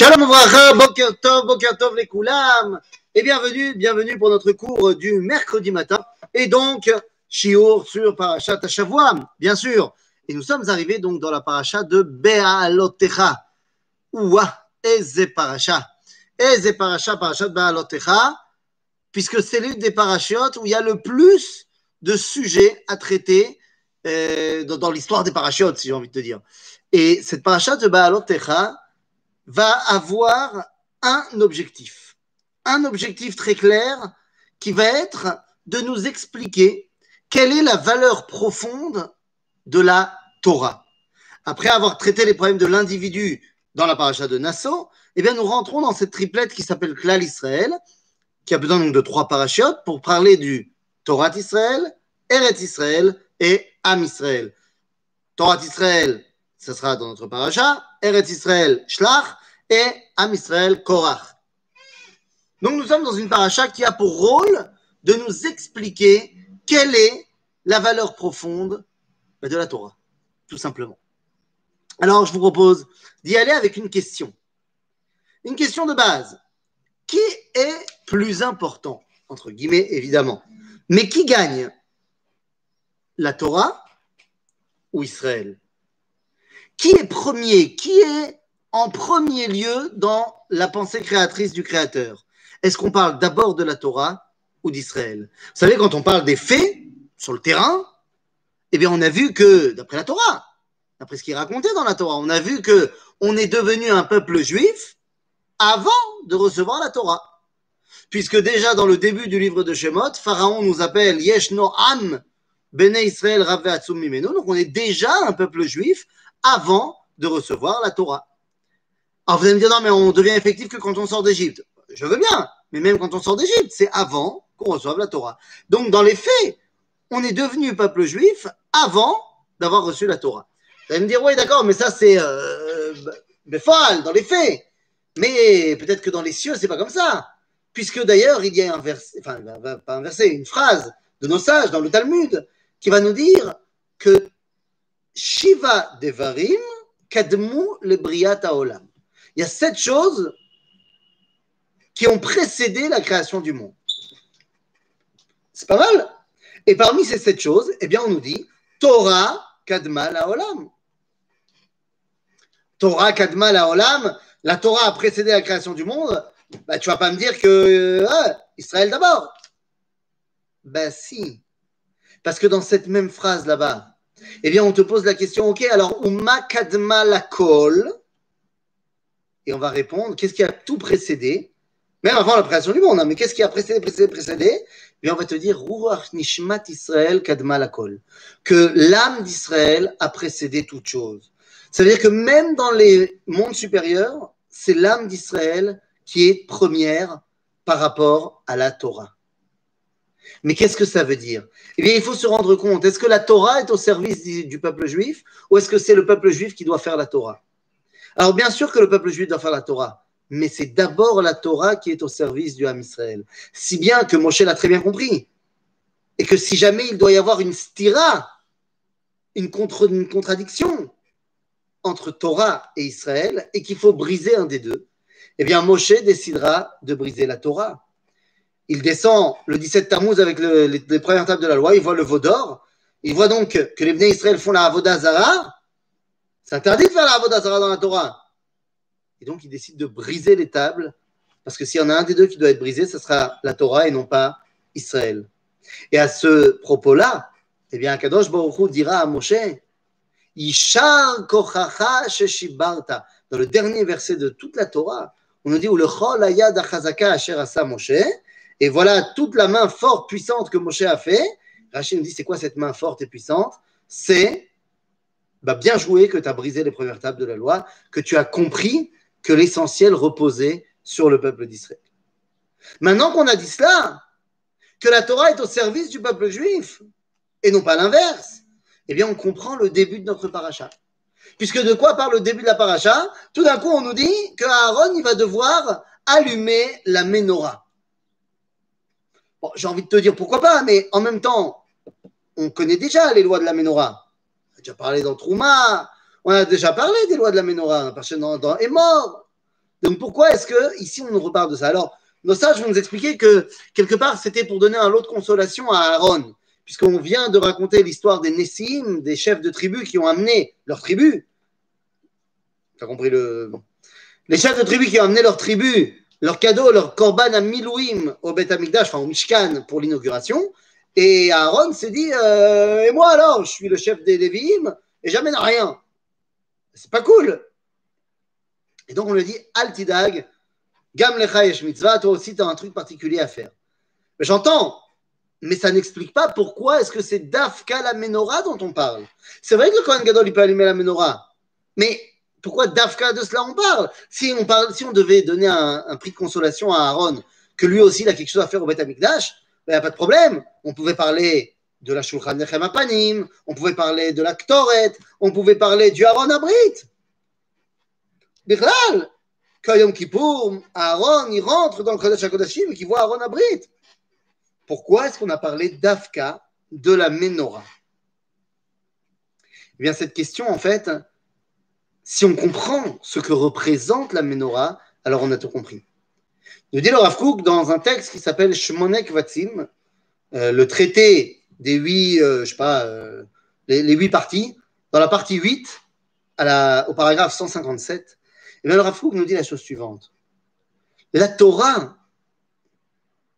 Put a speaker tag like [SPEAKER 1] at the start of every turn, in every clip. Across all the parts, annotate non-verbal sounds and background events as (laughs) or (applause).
[SPEAKER 1] Shalom Ouvracha, Boker Tov, les Koulam, et bienvenue, bienvenue pour notre cours du mercredi matin, et donc, Shiur sur Parashat Shavuam, bien sûr. Et nous sommes arrivés donc dans la paracha de Be'alotecha. Ouah, Eze Paracha. Eze Parashat Be'alotecha, puisque c'est l'une des parachiotes où il y a le plus de sujets à traiter euh, dans, l'histoire des parachiotes, si j'ai envie de te dire. Et cette paracha de Be'alotecha, va avoir un objectif. Un objectif très clair qui va être de nous expliquer quelle est la valeur profonde de la Torah. Après avoir traité les problèmes de l'individu dans la paracha de Nassau, eh bien, nous rentrons dans cette triplette qui s'appelle Klal Israël, qui a besoin donc de trois parachiotes pour parler du Torah d'Israël, Eret Israël et Am Israël. Torah d'Israël, ce sera dans notre paracha, Eret Israël, Shlach, et Am Israël Korach. Donc nous sommes dans une paracha qui a pour rôle de nous expliquer quelle est la valeur profonde de la Torah, tout simplement. Alors je vous propose d'y aller avec une question. Une question de base. Qui est plus important, entre guillemets évidemment, mais qui gagne? La Torah ou Israël? Qui est premier? Qui est en premier lieu dans la pensée créatrice du Créateur Est-ce qu'on parle d'abord de la Torah ou d'Israël? Vous savez, quand on parle des faits sur le terrain, eh bien, on a vu que, d'après la Torah, d'après ce qui est raconté dans la Torah, on a vu que on est devenu un peuple juif avant de recevoir la Torah. Puisque déjà dans le début du livre de Shemot, Pharaon nous appelle Yeshno Am Bene Israël Rave. Donc on est déjà un peuple juif avant de recevoir la Torah. Alors vous allez me dire, non, mais on devient effectif que quand on sort d'Égypte. Je veux bien, mais même quand on sort d'Égypte, c'est avant qu'on reçoive la Torah. Donc dans les faits, on est devenu peuple juif avant d'avoir reçu la Torah. Vous allez me dire, oui, d'accord, mais ça c'est euh, dans les faits. Mais peut-être que dans les cieux, c'est pas comme ça. Puisque d'ailleurs, il y a un verset, enfin, pas un verset, une phrase de nos sages dans le Talmud qui va nous dire que Shiva Devarim Kadmu le Briat Olam il y a sept choses qui ont précédé la création du monde. C'est pas mal. Et parmi ces sept choses, eh bien, on nous dit Torah Kadma Olam. Torah Kadma Olam, la Torah a précédé la création du monde. Bah, tu vas pas me dire que ah, Israël d'abord. Ben si. Parce que dans cette même phrase là-bas, eh bien, on te pose la question, ok, alors, Uma Kadma la Kol, et on va répondre qu'est-ce qui a tout précédé, même avant la création du monde, hein, mais qu'est-ce qui a précédé, précédé, précédé? Et on va te dire Ruach Nishmat Israël Kadma Lakol, que l'âme d'Israël a précédé toute chose. Ça veut dire que même dans les mondes supérieurs, c'est l'âme d'Israël qui est première par rapport à la Torah. Mais qu'est-ce que ça veut dire? Eh bien, il faut se rendre compte, est-ce que la Torah est au service du peuple juif ou est-ce que c'est le peuple juif qui doit faire la Torah? Alors bien sûr que le peuple juif doit faire la Torah, mais c'est d'abord la Torah qui est au service du Ham Israël. Si bien que Moshe l'a très bien compris. Et que si jamais il doit y avoir une stira, une, contradiction entre Torah et Israël, et qu'il faut briser un des deux, eh bien Moshe décidera de briser la Torah. Il descend le 17 Tammuz avec les, premières tables de la loi, il voit le veau d'or, il voit donc que les Bnei Israël font la Avodazara, c'est interdit de faire la Avodah dans la Torah. Et donc, il décide de briser les tables, parce que s'il y en a un des deux qui doit être brisé, ce sera la Torah et non pas Israël. Et à ce propos-là, eh bien, Kadosh Baruch dira à Moshe, kochacha sheshibarta. Dans le dernier verset de toute la Torah, on nous dit, le chol achazaka asher asa Moshe. Et voilà toute la main forte, puissante que Moshe a fait. Rachid nous dit, c'est quoi cette main forte et puissante? C'est bah, bien joué que tu as brisé les premières tables de la loi, que tu as compris que l'essentiel reposait sur le peuple d'Israël. Maintenant qu'on a dit cela, que la Torah est au service du peuple juif, et non pas l'inverse, eh bien on comprend le début de notre paracha. Puisque de quoi parle le début de la paracha? Tout d'un coup, on nous dit que Aaron il va devoir allumer la menorah. Bon, j'ai envie de te dire pourquoi pas, mais en même temps, on connaît déjà les lois de la menorah déjà parlé dans Trouma, on a déjà parlé des lois de la Ménorah, que dans, dans est mort. Donc pourquoi est-ce que ici on nous reparle de ça? Alors, nos sages vont nous expliquer que quelque part c'était pour donner un lot de consolation à Aaron, puisqu'on vient de raconter l'histoire des Nessim, des chefs de tribus qui ont amené leur tribu. Tu as compris le. Les chefs de tribus qui ont amené leur tribu, leur cadeau, leur korban à Milouim au Beth Amikdash, enfin au Mishkan pour l'inauguration. Et Aaron s'est dit euh, Et moi alors, je suis le chef des Lévi'im et j'amène rien. C'est pas cool. Et donc on lui dit Altidag, Gam lecha mitzvah, toi aussi tu as un truc particulier à faire. J'entends, mais ça n'explique pas pourquoi est-ce que c'est Dafka la menorah dont on parle. C'est vrai que le Kohen Gadol il peut allumer la menorah, mais pourquoi Dafka de cela on parle? Si on, parle, si on devait donner un, prix de consolation à Aaron, que lui aussi il a quelque chose à faire au Beth Amikdash, il ben, n'y a pas de problème. On pouvait parler de la Shulchan Nechem Apanim, on pouvait parler de la Ktoret, on pouvait parler du Aaron Abrit. Bichlal, quand Yom Kippour, Aaron, il rentre dans le Kodesh HaKodashim et qu'il voit Aaron Abrit. Pourquoi est-ce qu'on a parlé d'Afka, de la Menorah? Eh bien, cette question, en fait, si on comprend ce que représente la Menorah, alors on a tout compris. Nous dit le Rav dans un texte qui s'appelle Shmonek Vatsim, euh, le traité des huit, euh, je sais pas, euh, les, huit parties, dans la partie 8, à la, au paragraphe 157, et bien le Rav nous dit la chose suivante. La Torah,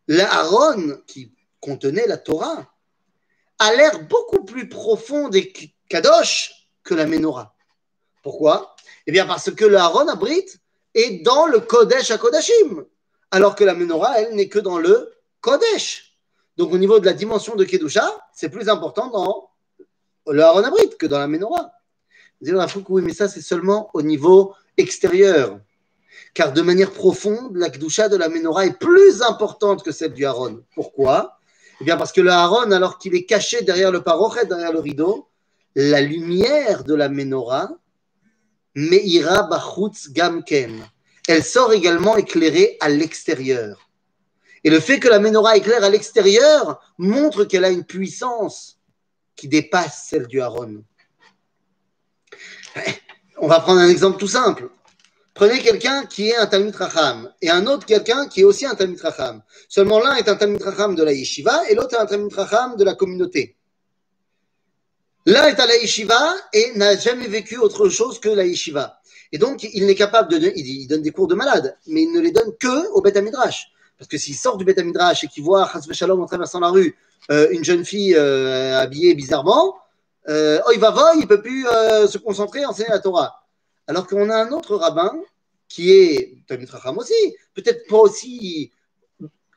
[SPEAKER 1] l'Aaron qui contenait la Torah, a l'air beaucoup plus profond des Kadosh que la Menorah. Pourquoi? Eh bien parce que le Aaron Abrit est dans le Kodesh à Kodashim, alors que la Menorah, elle, n'est que dans le Kodesh. Donc au niveau de la dimension de Kedusha, c'est plus important dans le Aaron Abrit que dans la Menorah. Vous allez oui, mais ça c'est seulement au niveau extérieur. Car de manière profonde, la Kedusha de la Menorah est plus importante que celle du Aaron. Pourquoi? Eh bien parce que le Aaron, alors qu'il est caché derrière le parochet, derrière le rideau, la lumière de la Menorah Meira Bachutz Gamken. Elle sort également éclairée à l'extérieur. Et le fait que la menorah éclaire à l'extérieur montre qu'elle a une puissance qui dépasse celle du Aaron. On va prendre un exemple tout simple. Prenez quelqu'un qui est un Talmud Racham et un autre quelqu'un qui est aussi un Talmud Racham. Seulement l'un est un Talmud Racham de la yeshiva et l'autre est un Talmud Racham de la communauté. L'un est à la yeshiva et n'a jamais vécu autre chose que la yeshiva. Et donc, il n'est capable de il donne des cours de malade, mais il ne les donne que au Beth. Parce que s'il sort du Beth et qu'il voit Hasbe Shalom en traversant la rue, euh, une jeune fille euh, habillée bizarrement, oh, il va voir, il peut plus se concentrer enseigner la Torah. Alors qu'on a un autre rabbin qui est Talmud Racham aussi, peut-être pas aussi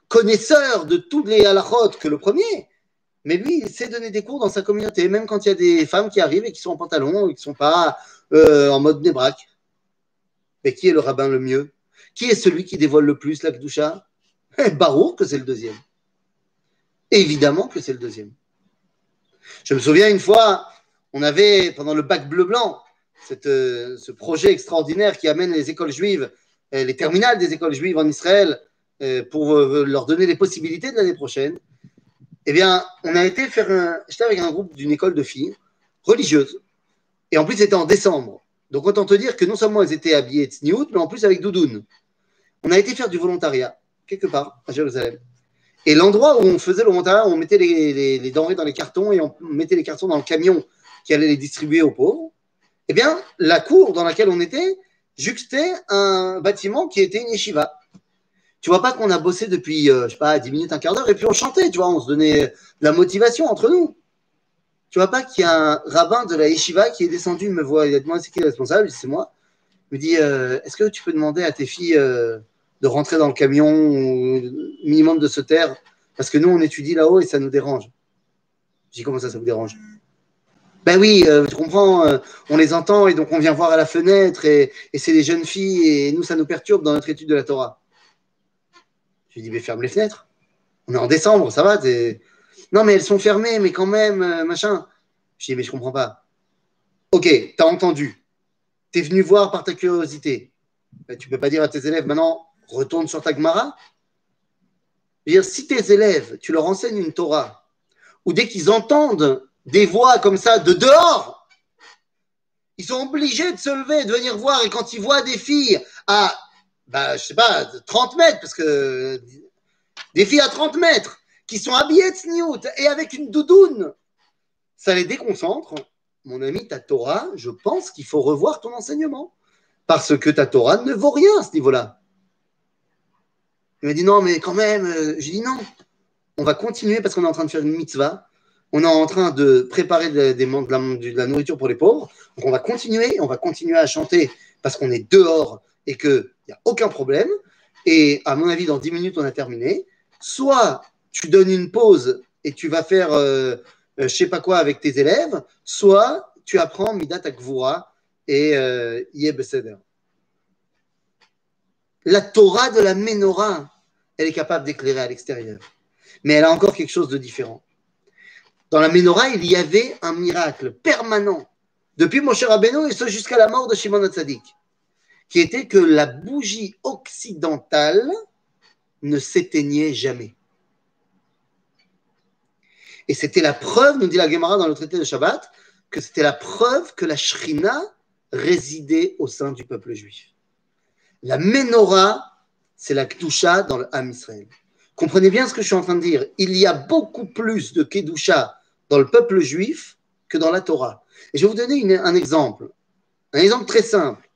[SPEAKER 1] connaisseur de tous les halachot que le premier, mais lui, il sait donner des cours dans sa communauté, même quand il y a des femmes qui arrivent et qui sont en pantalon et qui ne sont pas en mode nébraque. Mais qui est le rabbin le mieux? Qui est celui qui dévoile le plus la Kdusha? Barour que c'est le deuxième. Évidemment que c'est le deuxième. Je me souviens une fois, on avait, pendant le bac bleu-blanc, euh, ce projet extraordinaire qui amène les écoles juives, euh, les terminales des écoles juives en Israël, pour leur donner les possibilités de l'année prochaine eh bien, on a été faire un. J'étais avec un groupe d'une école de filles religieuses. Et en plus, c'était en décembre. Donc, autant te dire que non seulement elles étaient habillées de sniout, mais en plus avec doudoune. On a été faire du volontariat, quelque part, à Jérusalem. Et l'endroit où on faisait le volontariat, on mettait les, denrées dans les cartons et on mettait les cartons dans le camion qui allait les distribuer aux pauvres. Eh bien, la cour dans laquelle on était juxtait un bâtiment qui était une yeshiva. Tu vois pas qu'on a bossé depuis, euh, je sais pas, 10 minutes, un quart d'heure, et puis on chantait, tu vois, on se donnait de la motivation entre nous. Tu vois pas qu'il y a un rabbin de la yeshiva qui est descendu, me voit, il a demandé c'est qui le responsable, c'est moi. Il me dit, euh, est-ce que tu peux demander à tes filles euh, de rentrer dans le camion, ou minimum de se taire, parce que nous, on étudie là-haut et ça nous dérange. Je dis, comment ça, ça vous dérange? Ben oui, tu comprends, on les entend et donc on vient voir à la fenêtre et, et c'est des jeunes filles et nous, ça nous perturbe dans notre étude de la Torah. Je lui dis, mais ferme les fenêtres. On est en décembre, ça va Non, mais elles sont fermées, mais quand même, euh, machin. Je dis, mais je comprends pas. Ok, tu as entendu. Tu es venu voir par ta curiosité. Tu tu peux pas dire à tes élèves, maintenant, retourne sur ta Gemara. dire, si tes élèves, tu leur enseignes une Torah, ou dès qu'ils entendent des voix comme ça de dehors, ils sont obligés de se lever, de venir voir, et quand ils voient des filles à bah, je sais pas, 30 mètres, parce que des filles à 30 mètres qui sont habillées de sniout et avec une doudoune, ça les déconcentre. Mon ami, ta Torah, je pense qu'il faut revoir ton enseignement. Parce que ta Torah ne vaut rien à ce niveau-là. Il m'a dit non, mais quand même, euh, j'ai dit non. On va continuer parce qu'on est en train de faire une mitzvah. On est en train de préparer de, de la nourriture pour les pauvres. Donc on va continuer, on va continuer à chanter parce qu'on est dehors et qu'il n'y a aucun problème. Et à mon avis, dans 10 minutes, on a terminé. Soit tu donnes une pause et tu vas faire euh, euh, je sais pas quoi avec tes élèves, soit tu apprends Midat Akvura et euh, Yebeseder. La Torah de la Menorah, elle est capable d'éclairer à l'extérieur. Mais elle a encore quelque chose de différent. Dans la Menorah, il y avait un miracle permanent, depuis Moshe Rabbeinu et jusqu'à la mort de Shimon Hatzadik, qui était que la bougie occidentale ne s'éteignait jamais. Et c'était la preuve, nous dit la Gemara dans le traité de Shabbat, que c'était la preuve que la Shrina résidait au sein du peuple juif. La menorah, c'est la Kedusha dans le Ham Israël. Comprenez bien ce que je suis en train de dire. Il y a beaucoup plus de Kedusha dans le peuple juif que dans la Torah. Et je vais vous donner un exemple. Un exemple très simple.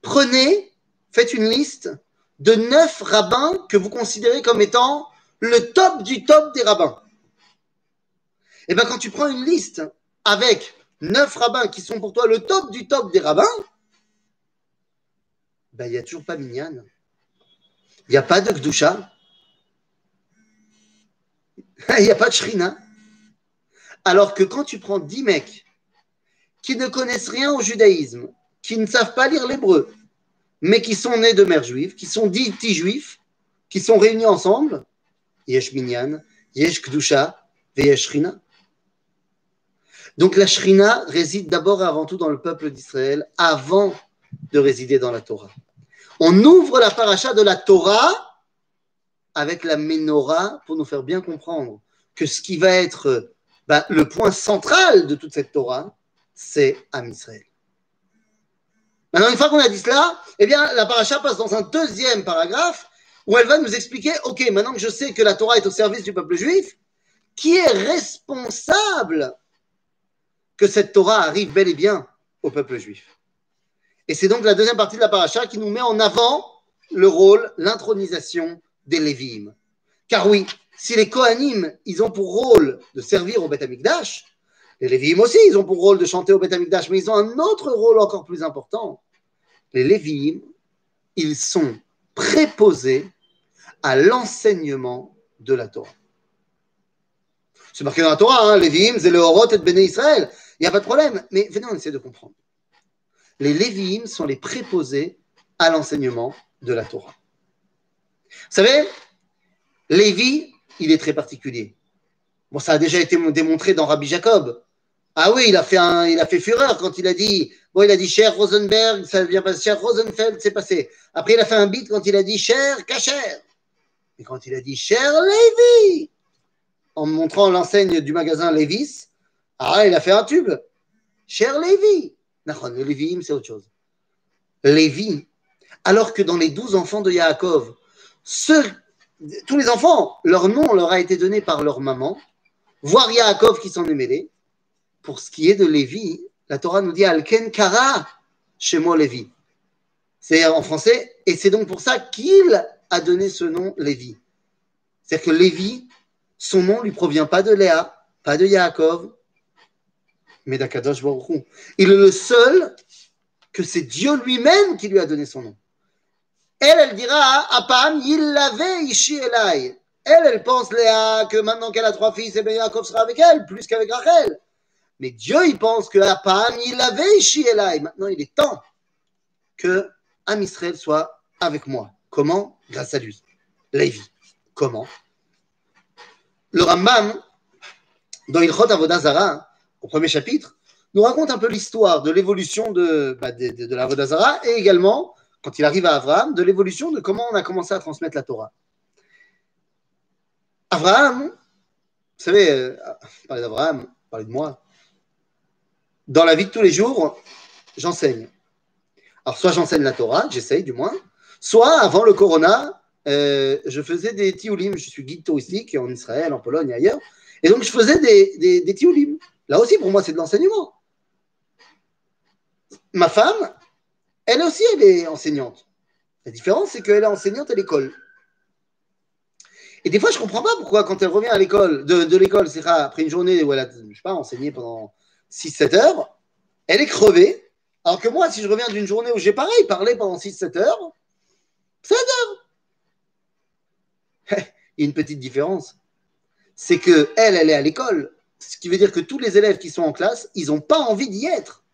[SPEAKER 1] Prenez, faites une liste de neuf rabbins que vous considérez comme étant le top du top des rabbins. Et eh bien, quand tu prends une liste avec neuf rabbins qui sont pour toi le top du top des rabbins, ben, il n'y a toujours pas Minyan. Il n'y a pas de Gdusha. (laughs) Il n'y a pas de Shrina. Alors que quand tu prends dix mecs qui ne connaissent rien au judaïsme, qui ne savent pas lire l'hébreu, mais qui sont nés de mère juive, qui sont dits petits juifs, qui sont réunis ensemble, Yesh Minyan, Yesh Kdusha, Yesh Shrina. Donc la Shrina réside d'abord et avant tout dans le peuple d'Israël avant de résider dans la Torah. On ouvre la paracha de la Torah avec la menorah pour nous faire bien comprendre que ce qui va être ben, le point central de toute cette Torah, c'est Am Israël. Maintenant, une fois qu'on a dit cela, eh bien, la paracha passe dans un deuxième paragraphe où elle va nous expliquer, ok, maintenant que je sais que la Torah est au service du peuple juif, qui est responsable que cette Torah arrive bel et bien au peuple juif. Et c'est donc la deuxième partie de la paracha qui nous met en avant le rôle, l'intronisation des Lévim. Car oui, si les Kohanim, ils ont pour rôle de servir au Beth Amikdash, les Lévim aussi, ils ont pour rôle de chanter au Beth Amikdash, mais ils ont un autre rôle encore plus important. Les Lévim, ils sont préposés à l'enseignement de la Torah. C'est marqué dans la Torah, hein, Lévim, c'est le Horot et Béné Israël. Il n'y a pas de problème, mais venez, on essaie de comprendre. Les Lévi'im sont les préposés à l'enseignement de la Torah. Vous savez, Lévi, il est très particulier. Bon, ça a déjà été démontré dans Rabbi Jacob. Ah oui, il a fait, il a fait fureur quand il a dit, bon, il a dit cher Rosenberg, ça vient pas, cher Rosenfeld, c'est passé. Après, il a fait un beat quand il a dit cher Kacher. Et quand il a dit cher Lévi, en montrant l'enseigne du magasin Levis, ah, il a fait un tube. Cher Lévi. Le Lévi, c'est autre chose. Lévi. Alors que dans les douze enfants de Yaakov, tous les enfants, leur nom leur a été donné par leur maman, voire Yaakov qui s'en est mêlé. Pour ce qui est de Lévi, la Torah nous dit Alken Kara chez moi Lévi. C'est en français, et c'est donc pour ça qu'il a donné ce nom Lévi. C'est-à-dire que Lévi, son nom ne lui provient pas de Léa, pas de Yaakov, mais d'Akadosh Baruch Il est le seul que c'est Dieu lui-même qui lui a donné son nom. Elle, elle dira, Apam, il l'avait Elai. Elle, elle pense, Léa, que maintenant qu'elle a trois fils, et eh bien sera avec elle, plus qu'avec Rachel. Mais Dieu, il pense que Apam, il l'avait Elai. Maintenant, il est temps que Am Israël soit avec moi. Comment? Grâce à lui. Lévi. Comment? Le Rambam, dans Ilchot Avodazara, au premier chapitre, nous raconte un peu l'histoire de l'évolution de, bah, de, de, la Vodazara et également, quand il arrive à Abraham, de l'évolution de comment on a commencé à transmettre la Torah. Abraham, vous savez, euh, parler d'Abraham, parler de moi, dans la vie de tous les jours, j'enseigne. Alors, soit j'enseigne la Torah, j'essaye du moins, soit avant le corona, euh, je faisais des tioulim. Je suis guide touristique en Israël, en Pologne et ailleurs. Et donc, je faisais des, des. Là aussi, pour moi, c'est de l'enseignement. Ma femme, elle aussi, elle est enseignante. La différence, c'est qu'elle est enseignante à l'école. Et des fois, je ne comprends pas pourquoi, quand elle revient à l'école, de, l'école, c'est après une journée où elle a, je sais pas, enseigné pendant 6-7 heures, elle est crevée. Alors que moi, si je reviens d'une journée où j'ai pareil parlé pendant 6-7 heures, 7 heures. (laughs) Il y a une petite différence. C'est que elle, elle est à l'école. Ce qui veut dire que tous les élèves qui sont en classe, ils n'ont pas envie d'y être.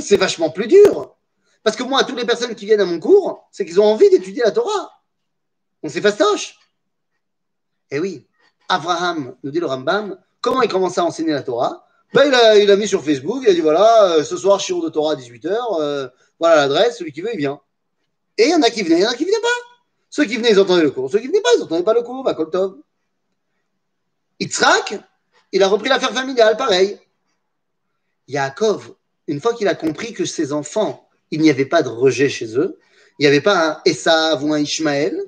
[SPEAKER 1] C'est vachement plus dur. Parce que moi, toutes les personnes qui viennent à mon cours, c'est qu'ils ont envie d'étudier la Torah. On s'est fastoche. Eh oui, Abraham, nous dit le Rambam, comment il commence à enseigner la Torah? Ben, il, a, mis sur Facebook, il a dit voilà, euh, ce soir, shiur de Torah à 18h, euh, voilà l'adresse, celui qui veut, il vient. Et il y en a qui venaient, il y en a qui ne venaient pas. Ceux qui venaient, ils entendaient le cours. Ceux qui venaient pas, ils n'entendaient pas le cours, bah, Koltov. Yitzhak, il a repris l'affaire familiale, pareil. Yaakov, une fois qu'il a compris que ses enfants, il n'y avait pas de rejet chez eux, il n'y avait pas un Esav ou un Ishmaël,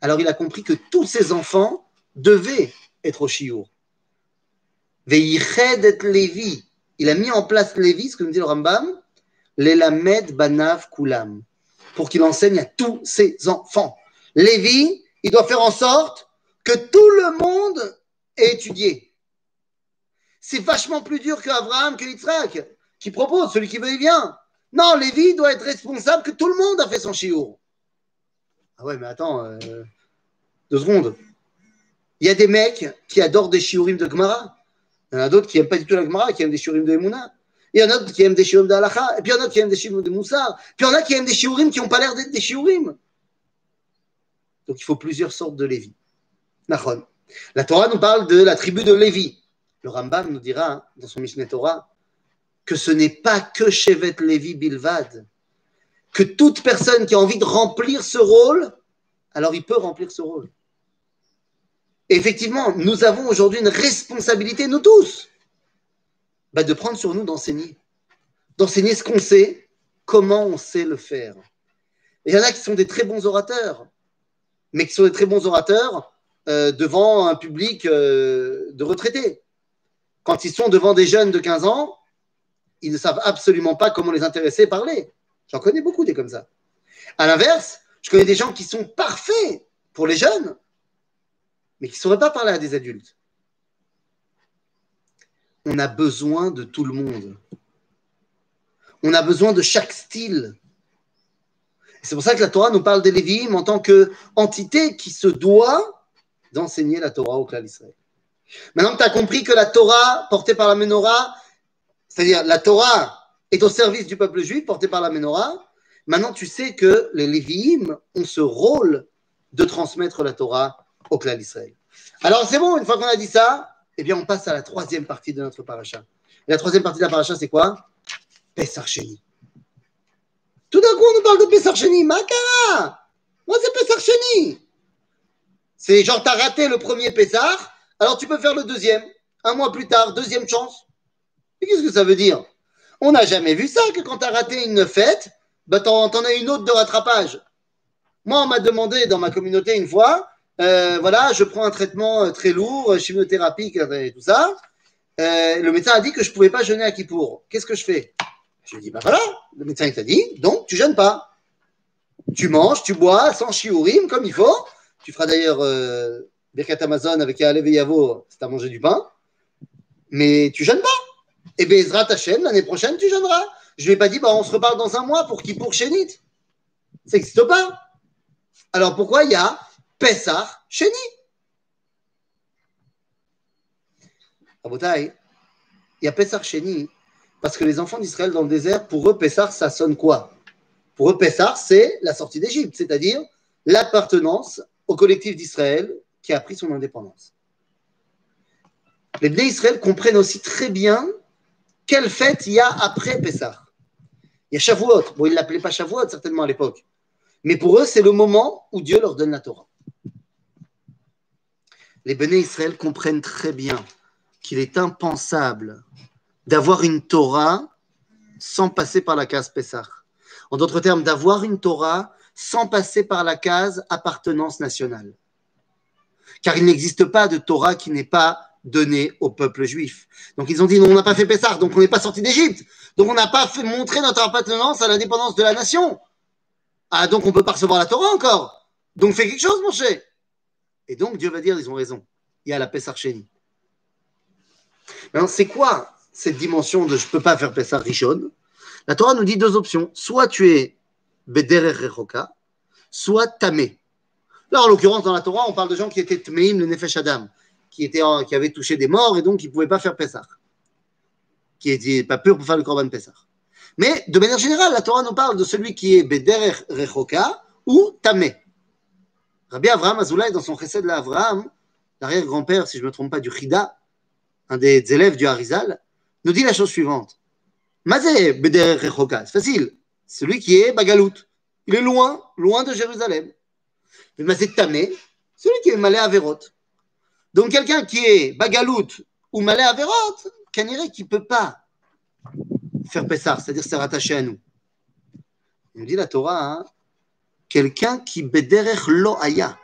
[SPEAKER 1] alors il a compris que tous ses enfants devaient être au Shiur. Veiched Lévi, il a mis en place Lévi, ce que nous dit le Rambam, l'Elamed Banav Kulam, pour qu'il enseigne à tous ses enfants. Lévi, il doit faire en sorte que tout le monde ait étudié. C'est vachement plus dur qu'Abraham, que Yitzhak, qui propose, celui qui veut, il vient. Non, Lévi doit être responsable que tout le monde a fait son chiour. Ah ouais, mais attends, euh, deux secondes. Il y a des mecs qui adorent des shiurim de Gemara. Il y en a d'autres qui n'aiment pas du tout la Gemara, qui aiment des shiurim de Emouna. Il y en a d'autres qui aiment des shiurim de Et puis il y en a d'autres qui aiment des shiurim de Moussar. Puis il y en a qui aiment des shiurim qui n'ont pas l'air d'être des shiurim. Donc il faut plusieurs sortes de Lévi. La Torah nous parle de la tribu de Lévi. Le Rambam nous dira hein, dans son Mishneh Torah que ce n'est pas que Shevet Lévi Bilvad, que toute personne qui a envie de remplir ce rôle, alors il peut remplir ce rôle. effectivement, nous avons aujourd'hui une responsabilité, nous tous, bah, de prendre sur nous d'enseigner. D'enseigner ce qu'on sait, comment on sait le faire. il y en a qui sont des très bons orateurs, mais qui sont des très bons orateurs euh, devant un public euh, de retraités. Quand ils sont devant des jeunes de 15 ans, ils ne savent absolument pas comment les intéresser et parler. J'en connais beaucoup des comme ça. À l'inverse, je connais des gens qui sont parfaits pour les jeunes, mais qui ne sauraient pas parler à des adultes. On a besoin de tout le monde. On a besoin de chaque style. C'est pour ça que la Torah nous parle des Lévim en tant qu'entité qui se doit d'enseigner la Torah au clan d'Israël. Maintenant que tu as compris que la Torah portée par la menorah, c'est-à-dire la Torah est au service du peuple juif porté par la menorah. Maintenant, tu sais que les Lévi'im ont ce rôle de transmettre la Torah au clan d'Israël. Alors, c'est bon, une fois qu'on a dit ça, eh bien, on passe à la troisième partie de notre paracha. La troisième partie de la paracha, c'est quoi? Pessar Sheni. Tout d'un coup, on nous parle de Pessar Sheni. Makara Moi, c'est Pessar Sheni. C'est genre, tu as raté le premier Pessar, alors tu peux faire le deuxième. Un mois plus tard, deuxième chance. Et qu'est-ce que ça veut dire? On n'a jamais vu ça, que quand tu as raté une fête, bah, tu en, as une autre de rattrapage. Moi, on m'a demandé dans ma communauté une fois, euh, voilà, je prends un traitement euh, très lourd, euh, chimiothérapie et tout ça. le médecin a dit que je ne pouvais pas jeûner à Kippour. Qu'est-ce que je fais? Je lui ai dit, bah voilà, le médecin t'a dit, donc tu jeûnes pas. Tu manges, tu bois sans chiourim comme il faut. Tu feras d'ailleurs Birkat Amazon avec Alev et Yavo tu as mangé du pain. Mais tu jeûnes pas. Et eh Bezrat Hashem, l'année prochaine, tu jeûneras. Je ne lui ai pas dit, bah, on se reparle dans un mois pour qui pour Chénit. Ça n'existe pas. Alors pourquoi il y a Pessah Chénit il y a Pessah Chéni parce que les enfants d'Israël dans le désert, pour eux, Pessah, ça sonne quoi? Pour eux, Pessah, c'est la sortie d'Égypte, c'est-à-dire l'appartenance au collectif d'Israël qui a pris son indépendance. Les Bnei Israël comprennent aussi très bien quelle fête il y a après Pessah Il y a Shavuot. Bon, ils ne l'appelaient pas Shavuot certainement à l'époque. Mais pour eux, c'est le moment où Dieu leur donne la Torah. Les Béné Israël comprennent très bien qu'il est impensable d'avoir une Torah sans passer par la case Pessah. En d'autres termes, d'avoir une Torah sans passer par la case appartenance nationale. Car il n'existe pas de Torah qui n'est pas donnée au peuple juif. Donc ils ont dit, non, on n'a pas fait Pessah, donc on n'est pas sorti d'Égypte. Donc on n'a pas fait montrer notre appartenance à l'indépendance de la nation. Ah, donc on ne peut pas recevoir la Torah encore. Donc fais quelque chose, mon cher. Et donc Dieu va dire, ils ont raison. Il y a la Pessah Sheni. c'est quoi cette dimension de je ne peux pas faire Pessah Rishon La Torah nous dit deux options. Soit tu es Bederer soit Tamé. Là, en l'occurrence, dans la Torah, on parle de gens qui étaient Tmeim, le Nefesh Adam, qui, étaient, qui avaient touché des morts et donc qui ne pouvaient pas faire Pessah. Qui n'étaient pas purs pour faire le Korban Pessah. Mais de manière générale, la Torah nous parle de celui qui est Bederer Rechoka ou Tamé. Rabbi Avraham Azoulay, dans son Chesed de l'Avraham, l'arrière-grand-père, si je ne me trompe pas, du Chida, un des élèves du Harizal, nous dit la chose suivante. Mazé Bederer Rechoka, c'est facile. Celui qui est Bagalout. Il est loin, loin de Jérusalem. Mais Tamé, celui qui est Malé Averot. Donc quelqu'un qui est Bagalout ou Malé Averot, Kaniré qui ne peut pas faire Pessar, c'est-à-dire se rattacher à nous. Il dit la Torah, hein, quelqu'un qui bederech lo aya,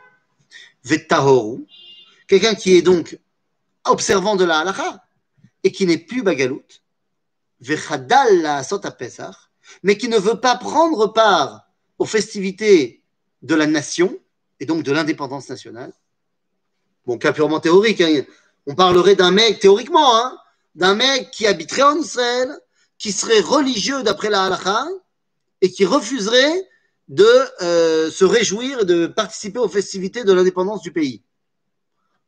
[SPEAKER 1] vetahoru, quelqu'un qui est donc observant de la halacha et qui n'est plus bagalout, vechadal la Pesach, mais qui ne veut pas prendre part aux festivités de la nation et donc de l'indépendance nationale. Bon, cas purement théorique, hein. on parlerait d'un mec, théoriquement, hein, d'un mec qui habiterait en Israël, qui serait religieux d'après la halakha et qui refuserait de euh, se réjouir et de participer aux festivités de l'indépendance du pays.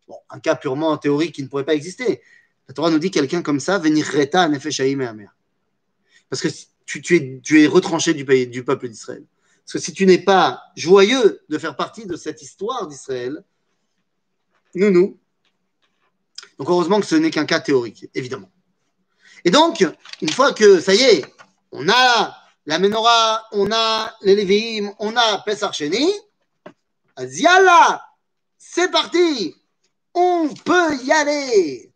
[SPEAKER 1] Bon, un cas purement théorique qui ne pourrait pas exister. La Torah nous dit quelqu'un comme ça, venir reta Parce que tu, tu, es, tu es retranché du peuple d'Israël. Parce que si tu n'es pas joyeux de faire partie de cette histoire d'Israël, nous, nous. Donc heureusement que ce n'est qu'un cas théorique, évidemment. Et donc, une fois que ça y est, on a la menorah, on a les on a Pesach Sheni, c'est parti, on peut y aller.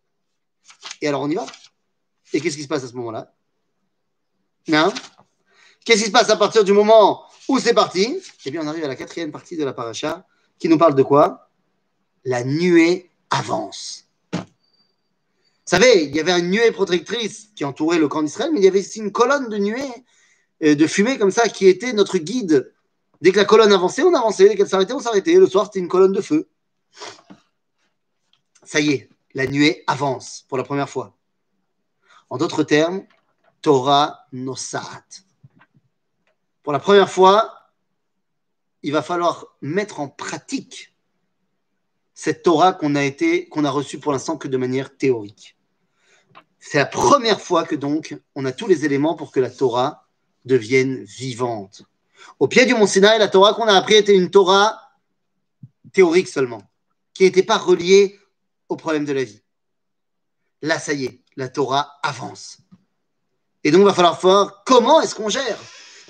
[SPEAKER 1] Et alors on y va. Et qu'est-ce qui se passe à ce moment-là? Non Qu'est-ce qui se passe à partir du moment où c'est parti? Eh bien, on arrive à la quatrième partie de la paracha qui nous parle de quoi? La nuée avance. Vous savez, il y avait une nuée protectrice qui entourait le camp d'Israël, mais il y avait aussi une colonne de nuée euh, de fumée comme ça qui était notre guide. Dès que la colonne avançait, on avançait. Dès qu'elle s'arrêtait, on s'arrêtait. Le soir, c'était une colonne de feu. Ça y est, la nuée avance pour la première fois. En d'autres termes, Torah Nosat. Pour la première fois, il va falloir mettre en pratique cette Torah qu'on a a reçue pour l'instant que de manière théorique. C'est la première fois que donc on a tous les éléments pour que la Torah devienne vivante. Au pied du mont Sinaï, la Torah qu'on a appris était une Torah théorique seulement, qui n'était pas reliée au problème de la vie. Là, ça y est, la Torah avance. Et donc, il va falloir voir comment est-ce qu'on gère.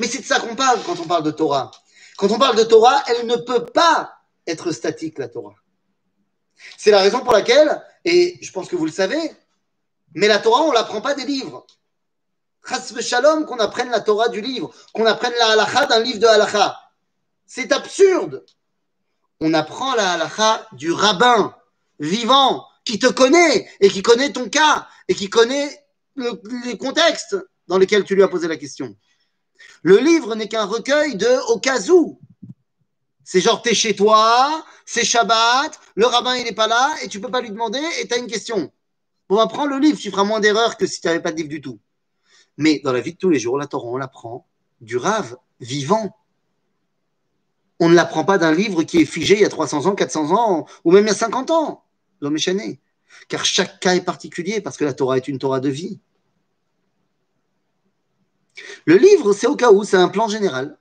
[SPEAKER 1] Mais c'est de ça qu'on parle quand on parle de Torah. Quand on parle de Torah, elle ne peut pas être statique, la Torah. C'est la raison pour laquelle, et je pense que vous le savez, mais la Torah, on ne l'apprend pas des livres. Shalom qu'on apprenne la Torah du livre, qu'on apprenne la halacha d'un livre de halacha. C'est absurde. On apprend la halacha du rabbin vivant qui te connaît et qui connaît ton cas et qui connaît les contextes dans lesquels tu lui as posé la question. Le livre n'est qu'un recueil de au cas où. C'est genre, t'es chez toi, c'est Shabbat, le rabbin il n'est pas là et tu peux pas lui demander et tu as une question. On va prendre le livre, tu feras moins d'erreurs que si tu n'avais pas de livre du tout. Mais dans la vie de tous les jours, la Torah, on l'apprend du rave vivant. On ne l'apprend pas d'un livre qui est figé il y a 300 ans, 400 ans, ou même il y a 50 ans. L'homme est chané. Car chaque cas est particulier parce que la Torah est une Torah de vie. Le livre, c'est au cas où, c'est un plan général.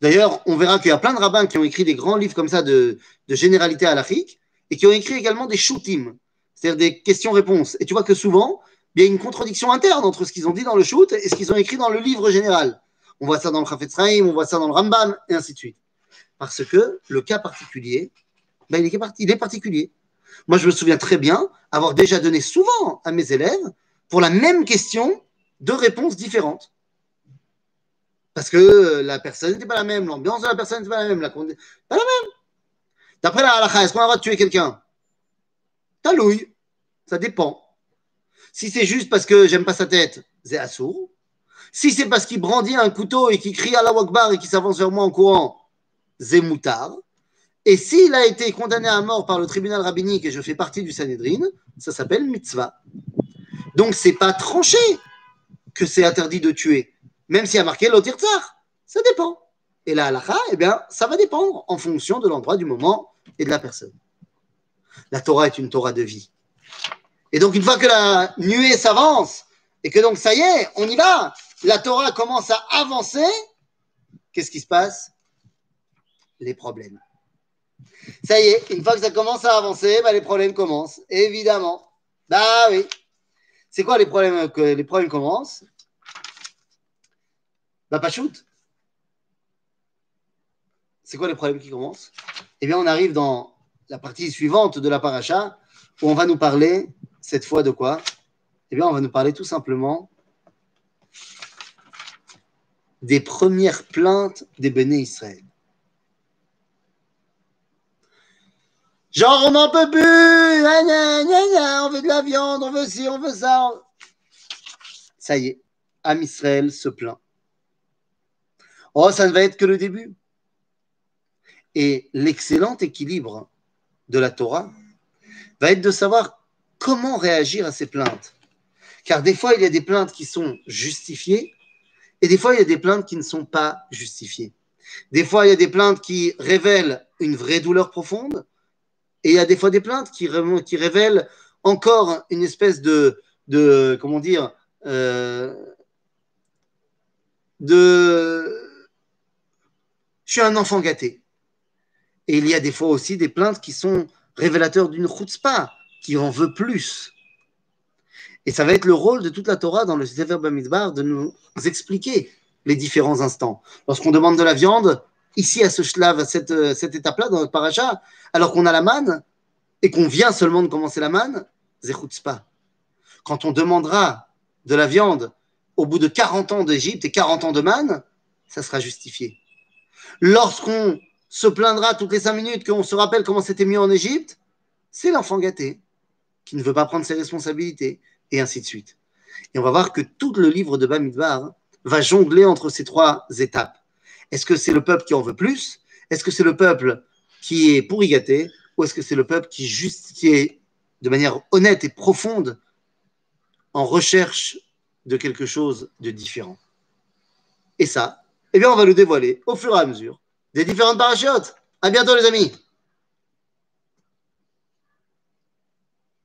[SPEAKER 1] D'ailleurs, on verra qu'il y a plein de rabbins qui ont écrit des grands livres comme ça de, généralité à l'Afrique et qui ont écrit également des shootim, c'est-à-dire des questions-réponses. Et tu vois que souvent, il y a une contradiction interne entre ce qu'ils ont dit dans le shoot et ce qu'ils ont écrit dans le livre général. On voit ça dans le Chafetz on voit ça dans le Rambam, et ainsi de suite. Parce que le cas particulier, ben, il est particulier. Moi, je me souviens très bien avoir déjà donné souvent à mes élèves, pour la même question, deux réponses différentes. Parce que la personne n'était pas la même, l'ambiance de la personne n'était pas la même, la pas la même. D'après la halakha, est-ce qu'on a le droit de tuer quelqu'un? Talouille, ça dépend. Si c'est juste parce que j'aime pas sa tête, c'est assourd. Si c'est parce qu'il brandit un couteau et qu'il crie à la wakbar et qu'il s'avance vers moi en courant, c'est moutard. Et s'il a été condamné à mort par le tribunal rabbinique et je fais partie du Sanhedrin, ça s'appelle mitzvah. Donc c'est pas tranché que c'est interdit de tuer, même s'il y a marqué l'otir Ça dépend. Et la halakha, eh bien, ça va dépendre en fonction de l'endroit, du moment et de la personne. La Torah est une Torah de vie. Et donc, une fois que la nuée s'avance, et que donc, ça y est, on y va, la Torah commence à avancer, qu'est-ce qui se passe? Les problèmes. Ça y est, une fois que ça commence à avancer, bah, les problèmes commencent, évidemment. Bah oui. C'est quoi les problèmes que les problèmes commencent? Bah pas shoot. C'est quoi les problèmes qui commencent? Eh bien, on arrive dans la partie suivante de la paracha où on va nous parler cette fois de quoi? Eh bien, on va nous parler tout simplement des premières plaintes des béné Israël. Genre, on n'en peut plus, on veut de la viande, on veut ci, on veut ça. Ça y est, Am Israël se plaint. Oh, ça ne va être que le début. Et l'excellent équilibre de la Torah va être de savoir comment réagir à ces plaintes. Car des fois, il y a des plaintes qui sont justifiées et des fois, il y a des plaintes qui ne sont pas justifiées. Des fois, il y a des plaintes qui révèlent une vraie douleur profonde et il y a des fois des plaintes qui, révèlent encore une espèce de, de comment dire, euh, de je suis un enfant gâté. Et il y a des fois aussi des plaintes qui sont révélateurs d'une chutzpah, qui en veut plus. Et ça va être le rôle de toute la Torah dans le Sefer Bamidbar de nous expliquer les différents instants. Lorsqu'on demande de la viande, ici à ce shlav, à cette, euh, cette étape-là dans notre paracha, alors qu'on a la manne et qu'on vient seulement de commencer la manne, pas. Quand on demandera de la viande au bout de 40 ans d'Égypte et 40 ans de manne, ça sera justifié. Lorsqu'on se plaindra toutes les 5 minutes qu'on se rappelle comment c'était mieux en Égypte, c'est l'enfant gâté qui ne veut pas prendre ses responsabilités, et ainsi de suite. Et on va voir que tout le livre de Bamidbar va jongler entre ces trois étapes. Est-ce que c'est le peuple qui en veut plus? Est-ce que c'est le peuple qui est pourri gâté Ou est-ce que c'est le peuple qui, juste, qui est de manière honnête et profonde en recherche de quelque chose de différent? Et ça, eh bien, on va le dévoiler au fur et à mesure des différentes parachutes. À bientôt, les amis